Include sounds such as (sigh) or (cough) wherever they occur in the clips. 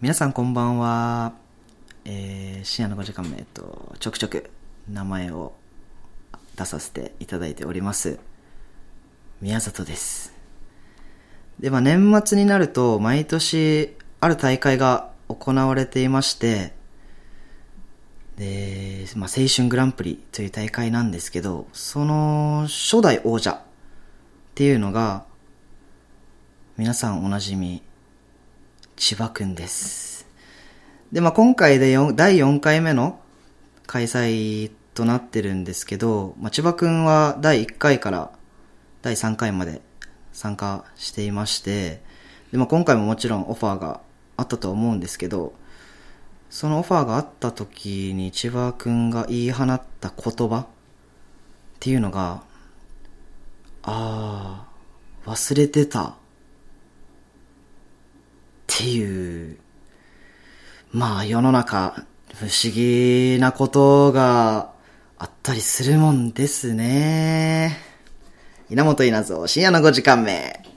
皆さんこんばんは。えー、深夜の5時間目、えっと、ちょくちょく名前を出させていただいております。宮里です。で、まあ年末になると、毎年ある大会が行われていまして、で、まあ青春グランプリという大会なんですけど、その初代王者っていうのが、皆さんおなじみ、千葉くんです。で、まあ、今回で4第4回目の開催となってるんですけど、まあ、千葉くんは第1回から第3回まで参加していまして、で、まあ、今回ももちろんオファーがあったと思うんですけど、そのオファーがあった時に千葉くんが言い放った言葉っていうのが、ああ、忘れてた。っていう、まあ世の中不思議なことがあったりするもんですね。稲本稲造深夜の5時間目。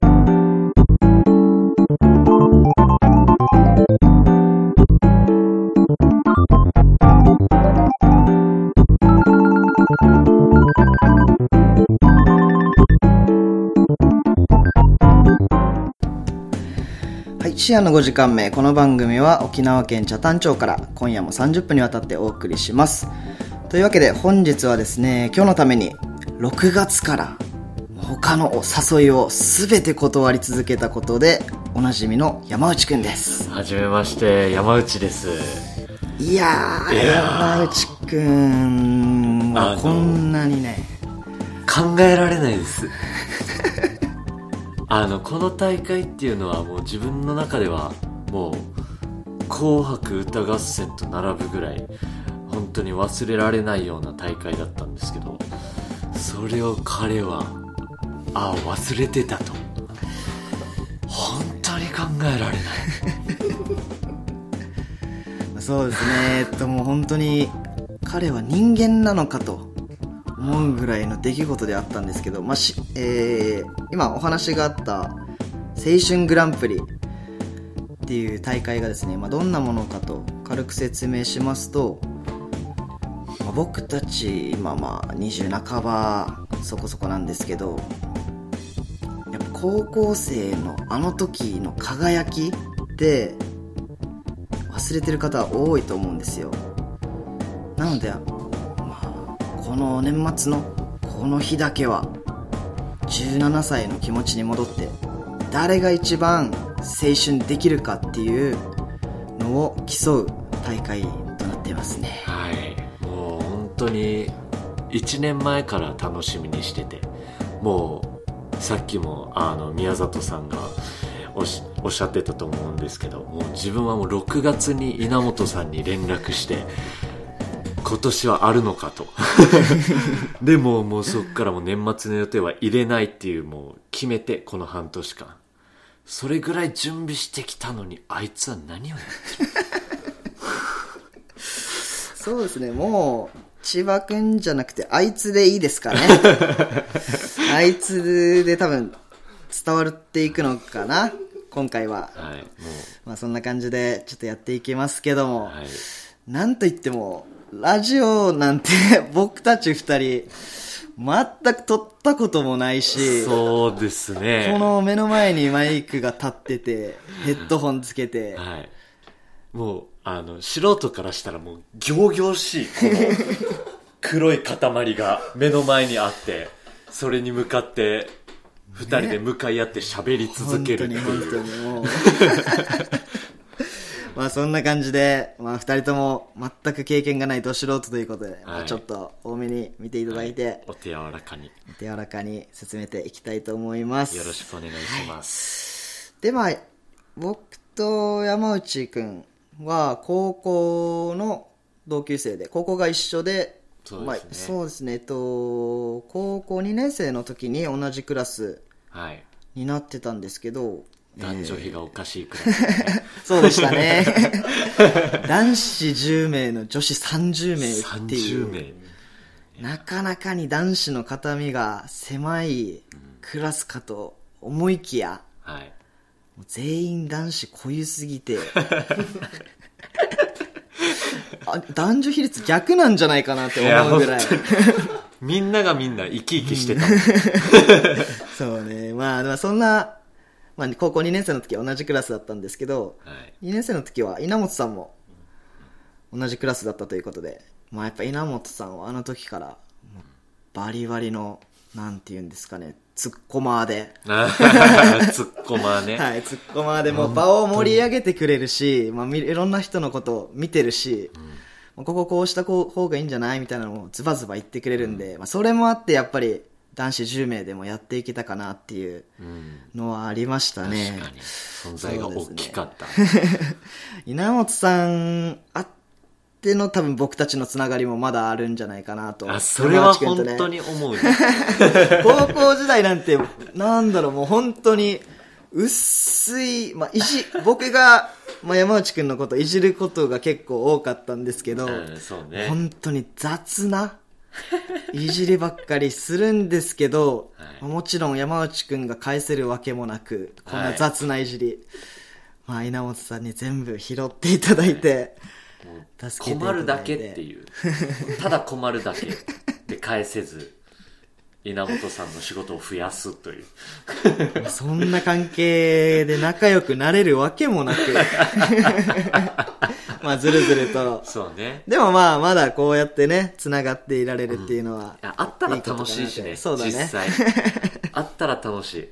はい、深夜の5時間目。この番組は沖縄県北谷町から今夜も30分にわたってお送りします。というわけで本日はですね、今日のために6月から他のお誘いを全て断り続けたことでおなじみの山内くんです。はじめまして、山内です。いやー、いやー山内くんはこんなにね、考えられないです。あの、この大会っていうのはもう自分の中ではもう、紅白歌合戦と並ぶぐらい、本当に忘れられないような大会だったんですけど、それを彼は、ああ、忘れてたと。本当に考えられない。(laughs) そうですね、えっともう本当に彼は人間なのかと思うぐらいの出来事であったんですけど、まあしえー今お話があった青春グランプリっていう大会がですね、まあ、どんなものかと軽く説明しますと、まあ僕たち今まあ20半ばそこそこなんですけどやっぱ高校生のあの時の輝きって忘れてる方は多いと思うんですよ。なので、この年末のこの日だけは17歳の気持ちに戻って誰が一番青春できるかっていうのを競う大会となってますね。はい。もう本当に1年前から楽しみにしててもうさっきもあの宮里さんがおしおっしゃってたと思うんですけどもう自分はもう6月に稲本さんに連絡して今年はあるのかと。(laughs) でももうそっからもう年末の予定は入れないっていうもう決めてこの半年間。それぐらい準備してきたのにあいつは何をやってる？そうですね。もう千葉くんじゃなくてあいつでいいですかね。あいつで多分伝わっていくのかな？今回は。はいもまあそんな感じでちょっとやっていきますけども、うはい。なんといっても、ラジオなんて (laughs) 僕たち二人、全く撮ったこともないし、そうですね。この目の前にマイクが立ってて、ヘッドホンつけて、はい。もう、あの、素人からしたらもう、行々しい、この、黒い塊が目の前にあって、それに向かって、二人で向かい合って喋り続本けるっていう。当に本当にもう。(laughs) (laughs) まあそんな感じで、まあ二人とも全く経験がないど素人ということで、まあちょっと多めに見ていただいて、お手柔らかに。手柔らかに進めていきたいと思います。よろしくお願いします。で、まあ、僕と山内くんは高校の同級生で、高校が一緒で、そうですねまあ、そうですね、えっと、高校2年生の時に同じクラスはい。になってたんですけど、男女比がおかしいくらいね。そうでしたね。(laughs) 男子10名の女子30名っていう。30名。なかなかに男子の肩身が狭いクラスかと思いきや、はい。もう全員男子濃ゆすぎて (laughs) あ男女比率逆なんじゃないかなって思うぐらいいやみんながみんな生き生きしてた、(laughs) そうねまあそんな、まあ、高校2年生の時は同じクラスだったんですけどはい、2年生の時は稲本さんも同じクラスだったということで、まあ、やっぱ稲本さんはあの時からバリバリのなんて言うんですかねツッコマーで、(laughs) ツッコマね、はい、ツッコマーでもう場を盛り上げてくれるし、まあ、みいろんな人のことを見てるし、まあこここうした方がいいんじゃないみたいなのをズバズバ言ってくれるんで、まあ、それもあってやっぱり男子10名でもやっていけたかなっていううん、のはありましたね。確かに。存在が大きかった、(laughs) 稲本さんあっての多分僕たちのつながりもまだあるんじゃないかなと。あそれは本当に思うね (laughs) 高校時代なんて、なんだろう、もう本当に、薄い、まあ、いじ、僕が、まあ、山内くんのこといじることが結構多かったんですけど、うんそうね。本当に雑な、いじりばっかりするんですけど、はい。もちろん山内くんが返せるわけもなく、こんな雑ないじり、まあ、稲本さんに全部拾っていただいて、もう助けていた困だいて。るだけっていう。ただ困るだけで返せず稲本さんの仕事を増やすという (laughs) そんな関係で仲良くなれるわけもなく。(laughs) まあ、ずるずると。そうねでもまあ、まだこうやってね、繋がっていられるっていうのは。いやあったら楽しいしねそうだね実際 (laughs) あったら楽しい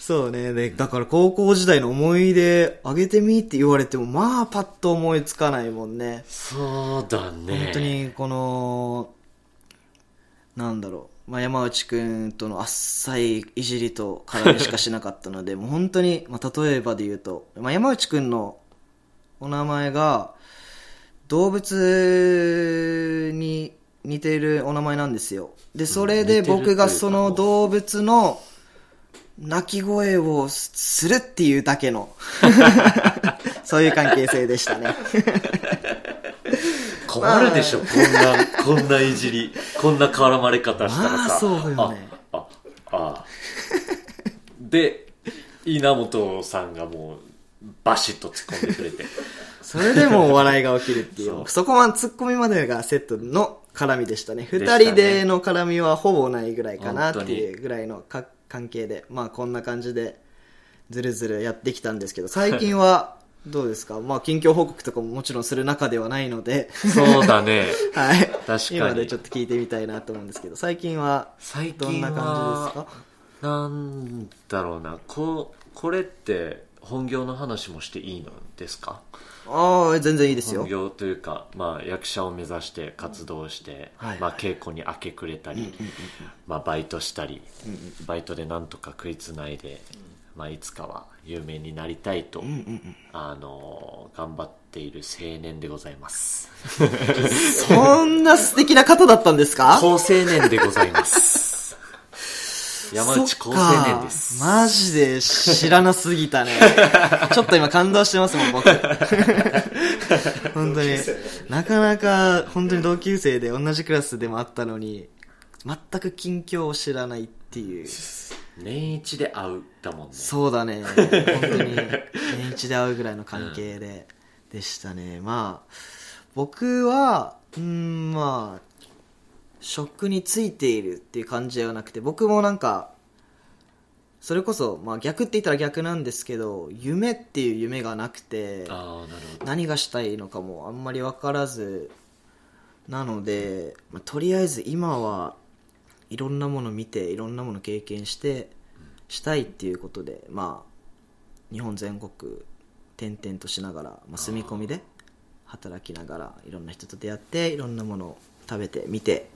そうね。で、だから高校時代の思い出あげてみって言われても、まあ、パッと思いつかないもんね。そうだね本当に、この、なんだろう。まあ、山内くんとのあっさいいじりと絡みしかしなかったので、(laughs) もう本当に、まあ、例えばで言うと、まあ、山内くんのお名前が、動物に似ているお名前なんですよ。で、それで僕がその動物の鳴き声をするっていうだけの、(laughs) そういう関係性でしたね。困るでしょ、こんなこんないじりこんな絡まれ方したらさ、まあそうよね。あああ。で稲本さんがもうバシッと突っ込んでくれて。それでもお笑いが起きるっていう。そう。そこまで突っ込みまでがセットの絡みでしたね。二ね。人での絡みはほぼないぐらいかなっていうぐらいのか関係で。まあこんな感じでずるずるやってきたんですけど、最近はどうですか？まあ近況報告とかももちろんする中ではないので、そうだね。(laughs) はい。確かに。今でちょっと聞いてみたいなと思うんですけど、最近は最どんな感じですか？なんだろうな。ここれって本業の話もしていいのですか？ああ、全然いいですよ。本。業というか、まあ、役者を目指して活動して、はいまあ、稽古に明け暮れたり、まあ、バイトしたり、バイトでなんとか食いつないで、まあ、いつかは有名になりたいと、あの頑張っている青年でございますそんな素敵な方だったんですか？高青年でございます山内高青年ですそっかマジで知らなすぎたね。ちょっと今感動してますもん、僕。本当に。なかなか、本当に同級生で同じクラスでもあったのに、全く近況を知らないっていう。年一で会うだもんねそうだね。本当に、(laughs) 年一で会うぐらいの関係で、でしたね。まあ、僕は、うん、まあ、職についているっていう感じではなくて、僕もなんか、それこそ、まあ逆って言ったら逆なんですけど、夢っていう夢がなくて、何がしたいのかもあんまり分からず、なので、まあ、とりあえず今はいろんなもの見て、いろんなもの経験して、したいっていうことで、まあ、日本全国転々としながら、まあ、住み込みで働きながら、いろんな人と出会って、いろんなものを食べて、見て、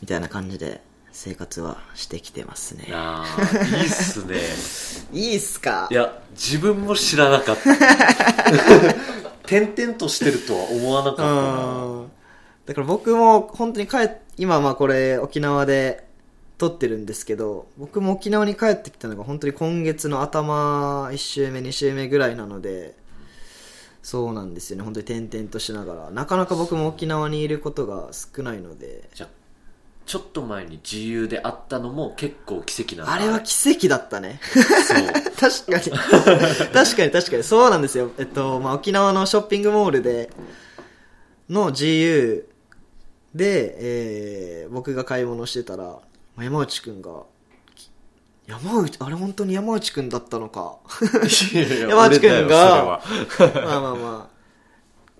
みたいな感じで生活はしてきてますね。ああいいっすね。(laughs) いいっすか？いや自分も知らなかった。(laughs) 転々としてるとは思わなかったな。うんだから僕も本当に帰っ今まあこれ沖縄で撮ってるんですけど僕も沖縄に帰ってきたのが本当に今月の頭1週目2週目ぐらいなのでそうなんですよね本当に転々としながらなかなか僕も沖縄にいることが少ないのでじゃあちょっと前に自由であったのも結構奇跡なんだあれは奇跡だったね。(laughs) 確かに。確かに確かに。そうなんですよ。えっと、まあ、沖縄のショッピングモールで、の GU で、えー、僕が買い物してたら、まあ山内くんが、山内、あれ本当に山内くんだったのか？いやいや山内くんがまあまあまあ、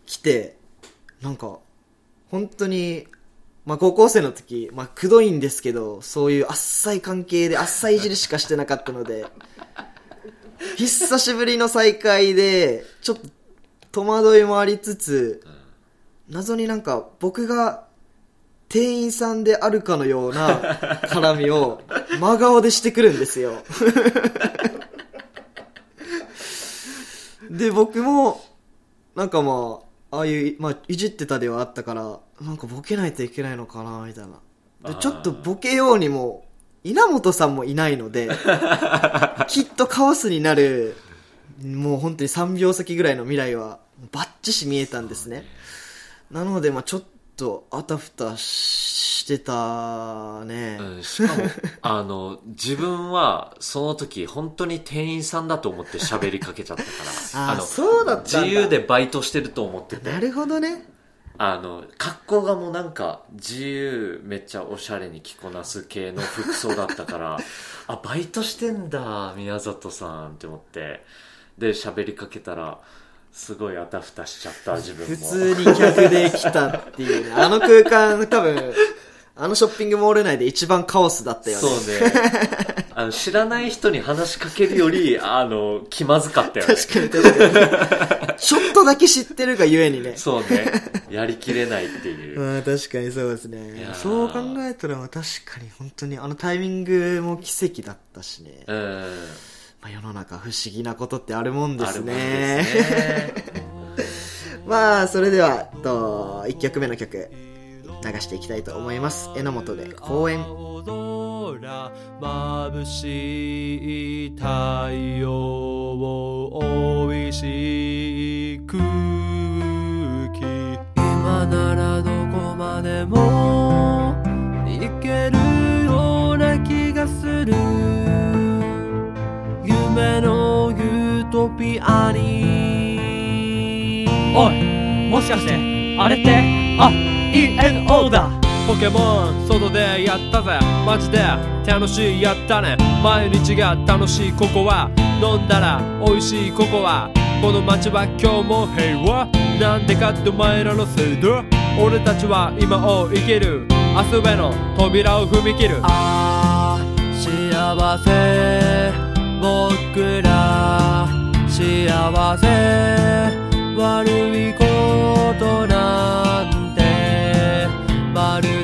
来て、なんか、本当に、まあ高校生の時、まあくどいんですけど、そういう浅い関係で浅いいじりしかしてなかったので、(laughs) 久しぶりの再会で、ちょっと戸惑いもありつつ、謎になんか僕が店員さんであるかのような絡みを真顔でしてくるんですよ。で、僕も、なんかまあ、ああいう、まあ、いじってたではあったから、なんかボケないといけないのかな、みたいな。で、ちょっとボケようにも、稲本さんもいないので、きっとカオスになる、もう本当に3秒先ぐらいの未来は、バッチし見えたんですね。なので、まあちょっと、あたふたしてたね。うん、しかもあの自分はその時本当に店員さんだと思って喋りかけちゃったから (laughs) あーのそうだった自由でバイトしてると思っててなるほどね。あの格好がもうなんか自由めっちゃおしゃれに着こなす系の服装だったから (laughs) あバイトしてんだ宮里さんって思ってで喋りかけたらすごいあたふたしちゃった自分も普通に客で来たっていうね。あの空間、多分、あのショッピングモール内で一番カオスだったよね。そうねあの知らない人に話しかけるよりあの気まずかったよね確かに確かに。ちょっとだけ知ってるがゆえにね。そうねやりきれないっていう、(laughs) まあ確かにそうですいねそう考えたら確かに本当にあのタイミングも奇跡だったしね。うんまあ世の中不思議なことってあるもんですね。ですね (laughs) まあそれでは、と、1曲目の曲流していきたいと思います。榎本で公演。青空眩しい太陽を美味しい空気今ならどこまでも行けるような気がする夢のユートピアに。おいもしかしてあれって？あ ENO だ。ポケモン外でやったぜ。マジで楽しいやったね。毎日が楽しいここは飲んだら美味しいここはこの街は今日も平和。なんでかってお前らのせいだ。俺たちは今を生きる。明日への扉を踏み切る。ああ幸せ僕ら幸せ。悪いことなんてまるで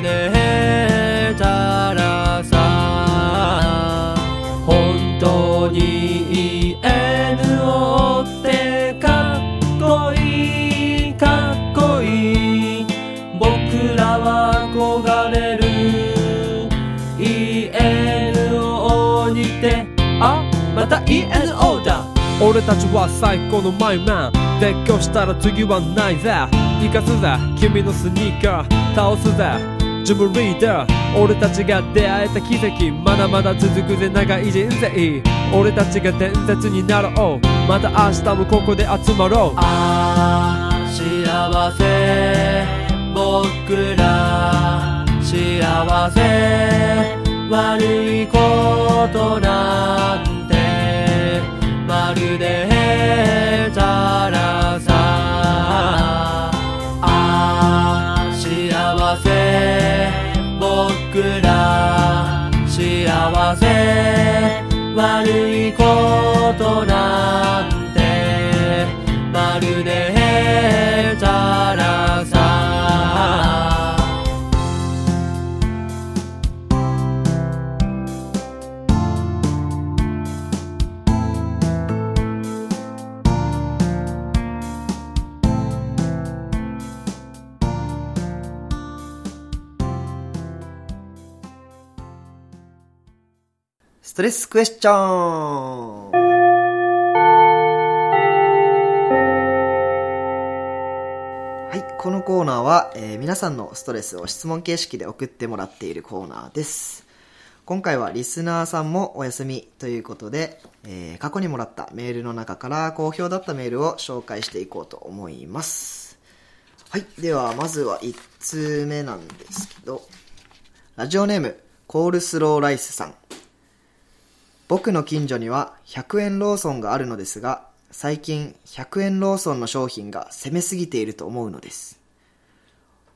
た ENO だ俺たちは最高のマイマン。絶叫したら次はないぜ。生かすぜ。君のスニーカー。倒すぜ。ジムリーダー。俺たちが出会えた奇跡。まだまだ続くぜ。長い人生。俺たちが伝説になろう。また明日もここで集まろう。ああ幸せ。僕ら幸せ。悪いことなんてまるでたらさ。ああ幸せ。僕ら幸せ。悪いことなんてまるでたらさ。トレスクエスチョンはい、このコーナーは、えー皆さんのストレスを質問形式で送ってもらっているコーナーです。今回はリスナーさんもお休みということで、えー過去にもらったメールの中から好評だったメールを紹介していこうと思います。はい。では、まずは1通目なんですけど、ラジオネーム、コールスローライスさん。僕の近所には100円ローソンがあるのですが、最近100円ローソンの商品が攻めすぎていると思うのです。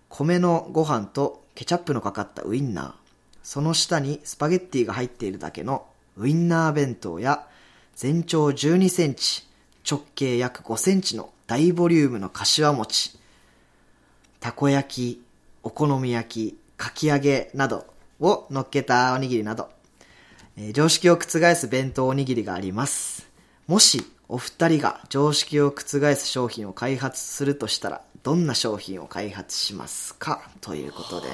米のご飯とケチャップのかかったウインナー、その下にスパゲッティが入っているだけのウインナー弁当や全長12センチ、直径約5センチの大ボリュームの柏餅、たこ焼き、お好み焼き、かき揚げなどを乗っけたおにぎりなど、えー常識を覆す弁当おにぎりがあります。もしお二人が常識を覆す商品を開発するとしたら、どんな商品を開発しますか？ということで。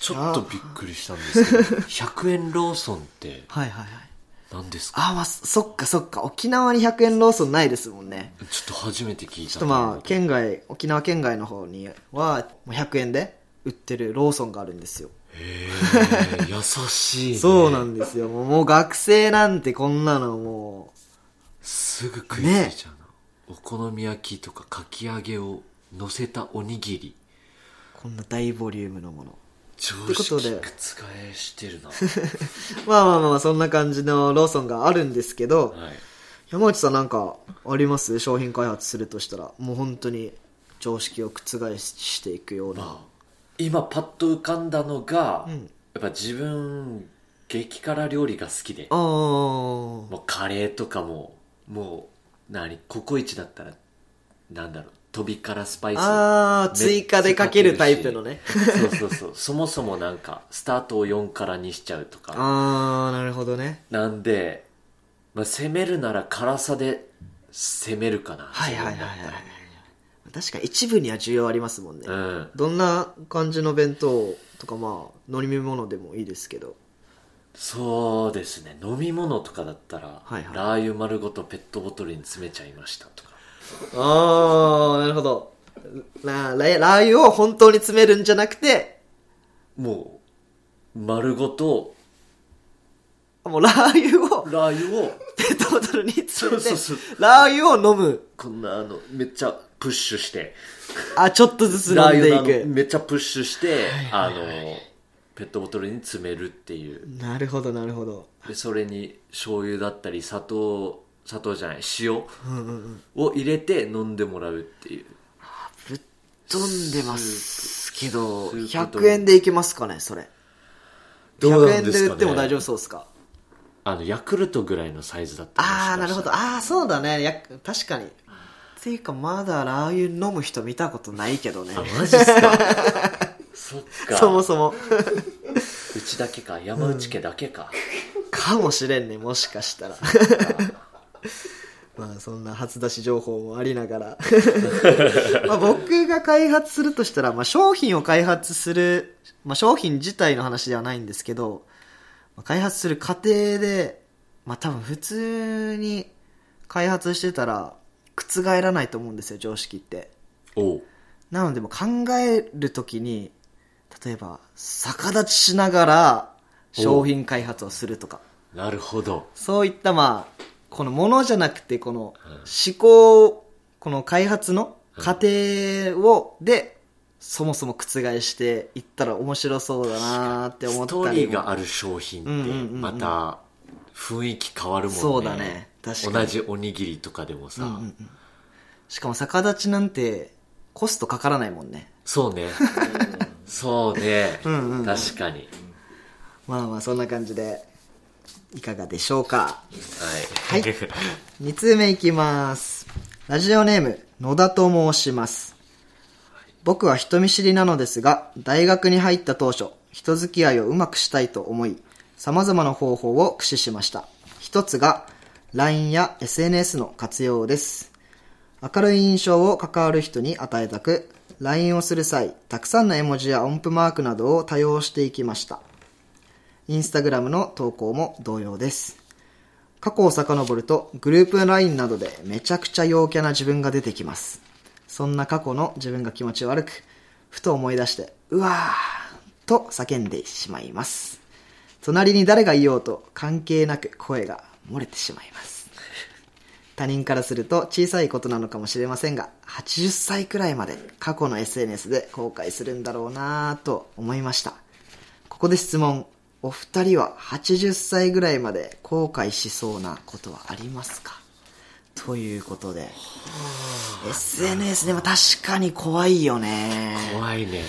ちょっとびっくりしたんですけど (laughs) 100円ローソンってはいはいはい。何ですか？あ、まあ、そそっかそっか。沖縄に100円ローソンないですもんね。ちょっと初めて聞いたちょっとまあ、県外、沖縄県外の方には、もう100円で売ってるローソンがあるんですよ。へえ優しい、ね、(laughs) そうなんですよ。もう学生なんてこんなのもすぐ食いついちゃうな、お好み焼きとかかき揚げを乗せたおにぎり。う、こんな大ボリュームのもの。常ことで。識覆してるな。(laughs) まあまあまあ、そんな感じのローソンがあるんですけど、はい。山内さんなんかあります？商品開発するとしたら、もう本当に常識を覆していくような。今パッと浮かんだのが、ん。やっぱ自分激辛料理が好きで。もうカレーとかももう何？ココイチだったらなんだろう？飛び辛スパイスあー、追加でかけるタイプのね。そうそうそう。(laughs) そもそもなんかスタートを4辛にしちゃうとか。あー、なるほどね。なんで、まあ、攻めるなら辛さで攻めるかな。はいはいはいはい確かに一部には需要ありますもんね。うんどんな感じの弁当とかまあ、飲み物でもいいですけど。そうですね飲み物とかだったら、はいはいラー油丸ごとペットボトルに詰めちゃいましたとかあー、なるほど。ラララー油を本当に詰めるんじゃなくて、もう丸ごともうラー油をラー油をペットボトルに詰めてそうそう、ラー油を飲む。こんなあのめっちゃプッシュしてあ、ちょっとずつ飲んでいく。めっちゃプッシュして、あのペットボトルに詰めるっていうなるほど、なるほど。でそれに醤油だったり砂糖砂糖じゃない塩を入れて飲んでもらうっていうぶっ飛んでますけど、スープと100円でいけますかね、それ。どう100円なんですかねで売っても大丈夫そうですか？あのヤクルトぐらいのサイズだったああ、なるほど。あああ、そうだね。や、確かに。っていうか、まだラー油飲む人見たことないけどね。マジっすか？(laughs) そっかそもそも。うちだけか山内家だけか、かもしれんね、もしかしたら。まあ、そんな初出し情報もありながら。(laughs) まあ、僕が開発するとしたら、まあ、商品を開発する、まあ、商品自体の話ではないんですけど、まあ開発する過程で、まあ、多分普通に開発してたら、覆らないと思うんですよ、常識って。おう。なのでもう考えるときに、例えば、逆立ちしながら商品開発をするとか、なるほど。そういったまあ、このものじゃなくて、この思考、この開発の過程を、で、そもそも覆していったら面白そうだなーって思スったりも。トーリーがある商品ってまた雰囲気変わるもんね。そうだね確かに同じおにぎりとかでもさ、うんうんうんしかも逆立ちなんてコストかからないもんね。そうね (laughs) そうね、んうんうん確かにまあまあそんな感じで、いかがでしょうか？はいはい2通目いきます。ラジオネーム、野田と申します。僕は人見知りなのですが、大学に入った当初、人付き合いをうまくしたいと思い、様々な方法を駆使しました。一つが、LINE や SNS の活用です。明るい印象を関わる人に与えたく、LINE をする際、たくさんの絵文字や音符マークなどを多用していきました。インスタグラムの投稿も同様です。過去を遡るとグループ LINE などでめちゃくちゃ陽キャな自分が出てきます。そんな過去の自分が気持ち悪くふと思い出してうわーと叫んでしまいます隣に誰がいようと関係なく声が漏れてしまいます。他人からすると小さいことなのかもしれませんが80歳くらいまで過去の SNS で後悔するんだろうなぁと思いました。ここで質問。お二人は80歳ぐらいまで後悔しそうなことはありますか？ということで。SNS でも確かに怖いよね。怖いね。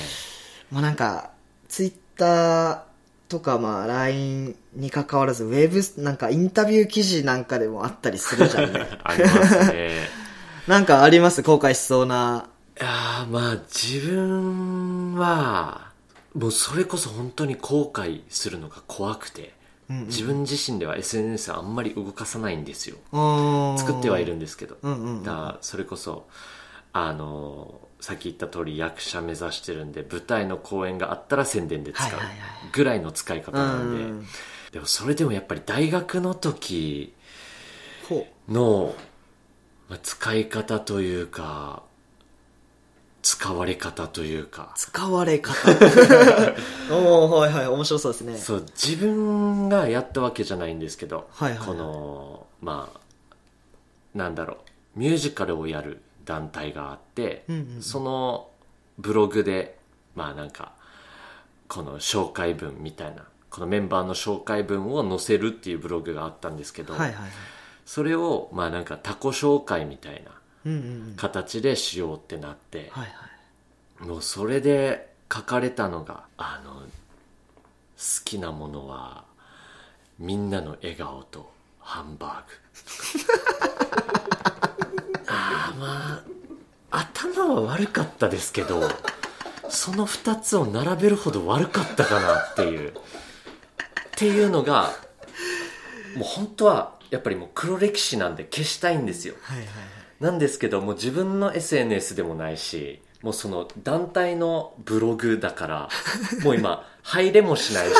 もうなんか、ツイッターとか、まあ、LINE に関わらず、ウェブ、なんかインタビュー記事なんかでもあったりするじゃんね。(laughs) ありますね。(laughs) なんかあります？後悔しそうな。いやーまあ自分はもうそれこそ本当に後悔するのが怖くて、自分自身では SNS あんまり動かさないんですよ。作ってはいるんですけど、うんうんうん。だからそれこそあのさっき言った通り役者目指してるんで舞台の公演があったら宣伝で使うぐらいの使い方なんで、うんでもそれでもやっぱり大学の時ほの、まあ、使い方というか使われ方というか。使われ方。(laughs) おー、はいはい、面白そうですね。そう自分がやったわけじゃないんですけど、はいはいはい。このまあなんだろう。ミュージカルをやる団体があって、そのブログでまあなんかこの紹介文みたいなこのメンバーの紹介文を載せるっていうブログがあったんですけど。それをまあなんか他己紹介みたいな。形でしようってなって。もうそれで書かれたのがあの好きなものはみんなの笑顔とハンバーグ (laughs) まあ頭は悪かったですけどその2つを並べるほど悪かったかなっていうっていうのがもう本当はやっぱりもう黒歴史なんで消したいんですよはいはいはい。なんですけどもう自分の SNS でもないしもうその団体のブログだからもう今入れもしないし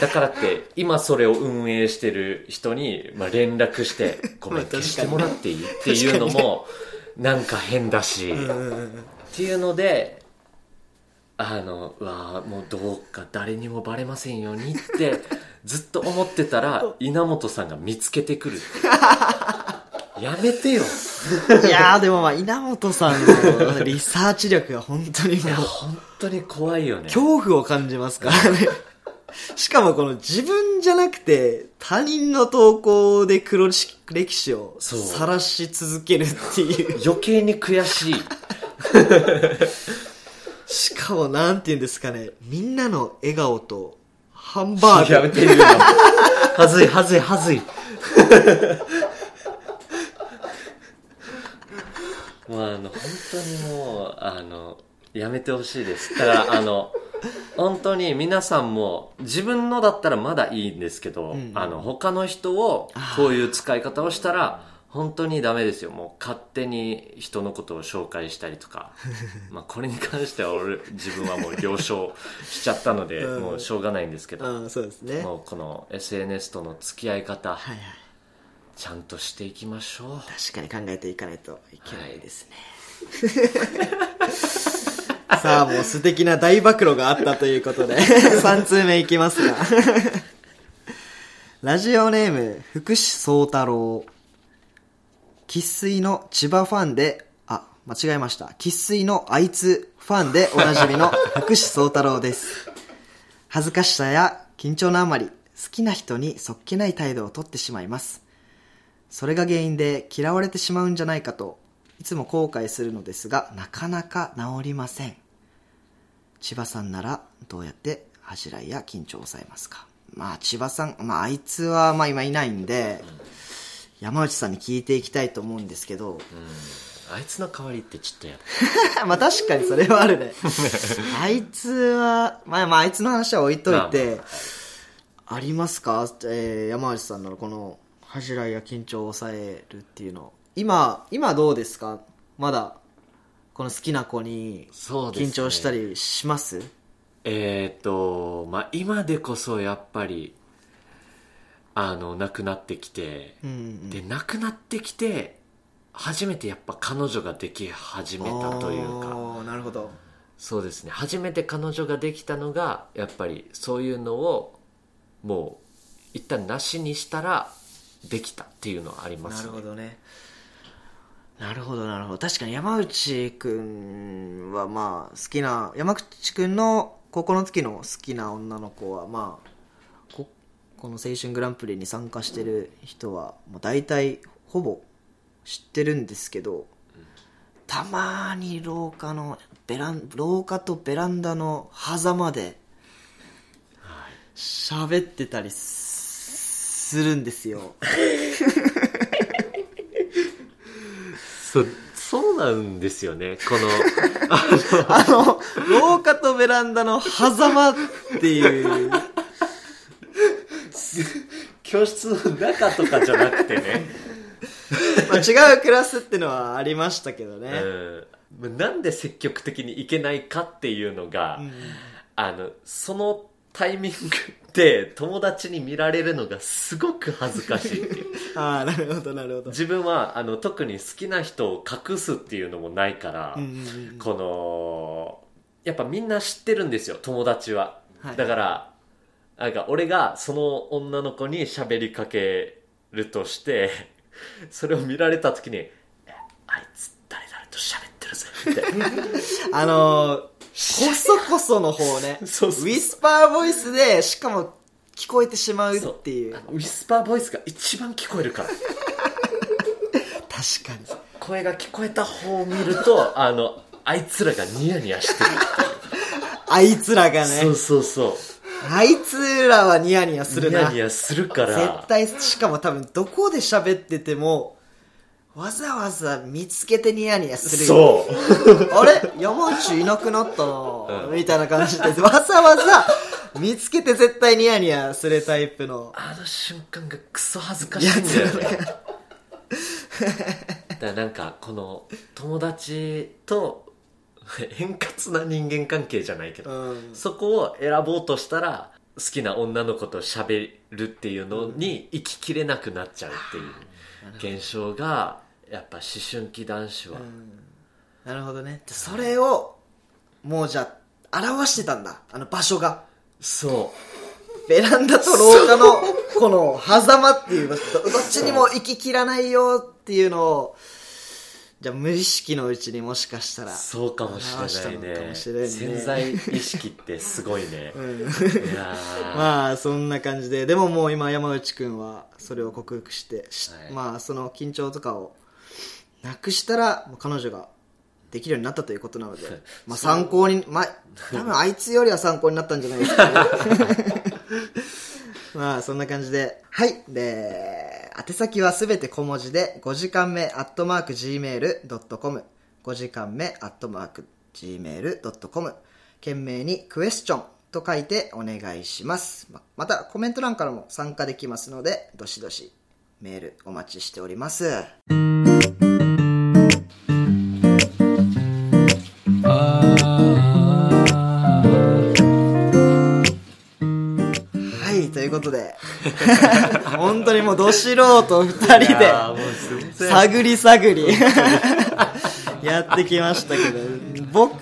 だからって今それを運営してる人にまあ連絡して「ごめん消してもらっていい?」っていうのもなんか変だし。っていうのであのうわーもうどうか誰にもバレませんようにって (laughs) ずっと思ってたら (laughs) 稲本さんが見つけてくる (laughs) やめてよいやーでもまあ、稲本さんのリサーチ力が本当にもう本当に怖いよね。恐怖を感じますからね。しかもこの自分じゃなくて他人の投稿で黒歴史を晒し続けるっていう。余計に悔しい。しかもなんて言うんですかね、みんなの笑顔とハンバーグ。やめて言うの。はずい、はずい、はずい。(laughs) もうあの、本当にもう、あの、やめてほしいです。だから、(laughs) あの、本当に皆さんも自分のだったらまだいいんですけど、んあの他の人をこういう使い方をしたら本当にダメですよもう勝手に人のことを紹介したりとか (laughs) まあこれに関しては俺自分はもう了承しちゃったので、うんもうしょうがないんですけど、そうですね。もうこの SNS との付き合い方、はいはい。ちゃんとしていきましょう確かに考えていかないといけないですね。さあ、もう素敵な大暴露があったということで、(laughs) 3通目いきますか。(laughs) ラジオネーム、福士宗太郎。生粋の千葉ファンで、あ、間違えました。生粋のあいつファンでおなじみの福士宗太郎です。恥ずかしさや緊張のあまり、好きな人にそっけない態度をとってしまいます。それが原因で嫌われてしまうんじゃないかといつも後悔するのですがなかなか治りません。千葉さんならどうやって恥じらいや緊張を抑えますか？まあ千葉さん、まあ、あいつはまあ今いないんで、山内さんに聞いていきたいと思うんですけど、あいつの代わりってちょっとやだ (laughs) まあ確かにそれはあるね。(laughs) あいつはまあまああいつの話は置いといて、ありますか、えー山内さんならこの恥じらいや緊張を抑えるっていうの今今どうですか？まだこの好きな子に緊張したりします？えっ、とまあ今でこそやっぱりあの亡くなってきて、うんうん。で亡くなってきて初めてやっぱ彼女ができ始めたというか。なるほど。そうですね。初めて彼女ができたのがやっぱりそういうのをもう一旦なしにしたらできたっていうのはありまなすね。るほどねなるほどなるほど。確かに山内くんはまあ好きな山口くんの高校の時の好きな女の子はまあここの青春グランプリに参加してる人はもう大体ほぼ知ってるんですけどたまに廊下のベラン廊下とベランダの狭間で喋ってたりするんですよ (laughs) そそうなんですよね。この (laughs) あの、廊下とベランダの狭間っていう、教室の中とかじゃなくてね。(laughs) まあ、違うクラスってのはありましたけどね。うん、なんで積極的に行けないかっていうのが、うん。あのそのタイミングで友達に見られるのがすごく恥ずかしい。っていうああ、なるほど、なるほど。自分はあの特に好きな人を隠すっていうのもないから、うんうんうんこのやっぱみんな知ってるんですよ友達は、はい。だからなんか俺がその女の子に喋りかけるとして (laughs) それを見られた時に「えあいつ誰々と喋ってるぜ」って (laughs) あのー、こそこその方ね。(laughs) そうそうウィスパーボイスで、しかも聞こえてしまうっていう。ウィスパーボイスが一番聞こえるから確かに。声が聞こえた方を見ると (laughs) あのあいつらがニヤニヤしてるあいつらがね。そうそうそうあいつらはニヤニヤするな。ニヤニヤするから絶対、しかも多分どこで喋ってても、わざわざ見つけてニヤニヤするよ。そう。(laughs) あれ？山内いなくなった。な、うん。みたいな感じで、わざわざ見つけて絶対ニヤニヤするタイプの。あの瞬間がクソ恥ずかしいんだよね。だからなんかこの友達と円滑な人間関係じゃないけど、うん。そこを選ぼうとしたら好きな女の子と喋るっていうのに生ききれなくなっちゃうっていう現象がやっぱ思春期男子は、なるほどね。でそれを、もうじゃあ、表してたんだ。あの場所が。そベランダと廊下の、この、狭間っていうどっちにも行ききらないよっていうのを、じゃあ無意識のうちにもしかしたうら。そうかもしれないね潜在意識ってすごいね、うん。いまあそんな感じででももう今山内くんはそれを克服して、しはいまあその緊張とかをなくしたら彼女ができるようになったということなのでまあ参考にまあ多分あいつよりは参考になったんじゃないですかね。(laughs) まあそんな感じで。はい。で宛先はすべて小文字で5時間目アットマーク Gmail.com 5時間目アットマーク Gmail.com 懸命にクエスチョンと書いてお願いします。ままたコメント欄からも参加できますのでどしどしメールお待ちしておりますいうことで。(laughs) 本当にもうど素人2人で。探り探り。(laughs) やってきましたけど。僕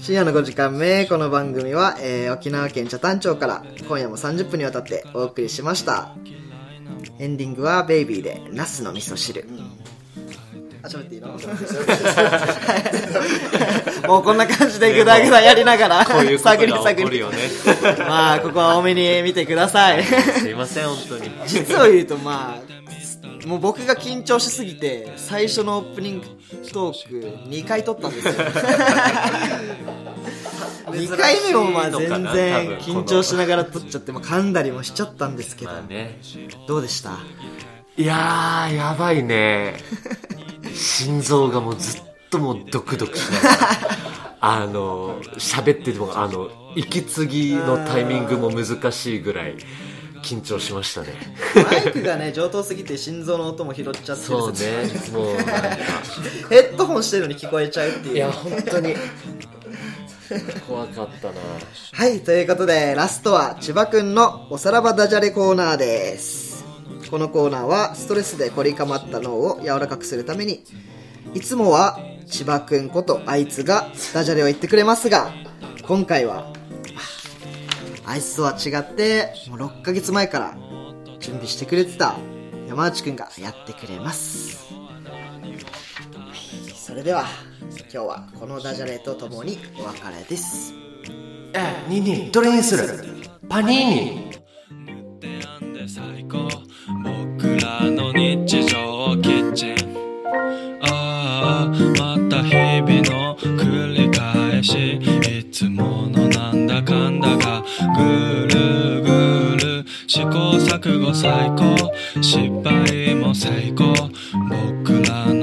深夜の5時間目。この番組は、えー沖縄県北谷町から今夜も30分にわたってお送りしました。エンディングは「ベイビー」で「ナスの味噌汁」あ喋っていいの (laughs) もうこんな感じでグダグダやりながらこういうことが探り探り。まあここは多めに見てください。すいません本当に。実を言うとまあもう僕が緊張しすぎて最初のオープニングトーク2回撮ったんですよ。2回目もまあ全然緊張しながら撮っちゃってもう噛んだりもしちゃったんですけど。まあね。どうでした？いやーやばいね心臓がもうずっともうドクドクしながら (laughs) あの喋っててもあの息継ぎのタイミングも難しいぐらい緊張しましたね。マイクがね (laughs) 上等すぎて心臓の音も拾っちゃってる。そうねもう (laughs) ヘッドホンしてるのに聞こえちゃうっていう。いや本当に。怖かったな。はいということでラストは千葉くんのおさらばダジャレコーナーですこのコーナーはストレスで凝り固まった脳を柔らかくするためにいつもは千葉くんことあいつがダジャレを言ってくれますが今回はあいつとは違ってもう6ヶ月前から準備してくれてた山内くんがやってくれます。それでは今日はこのダジャレとともにお別れです。えニーニーどれにする？パニーニ。らの日常キッチン。ああまた日々の繰り返し。いつものなんだかんだがぐるぐる試行錯誤最高。失敗も成功。僕らの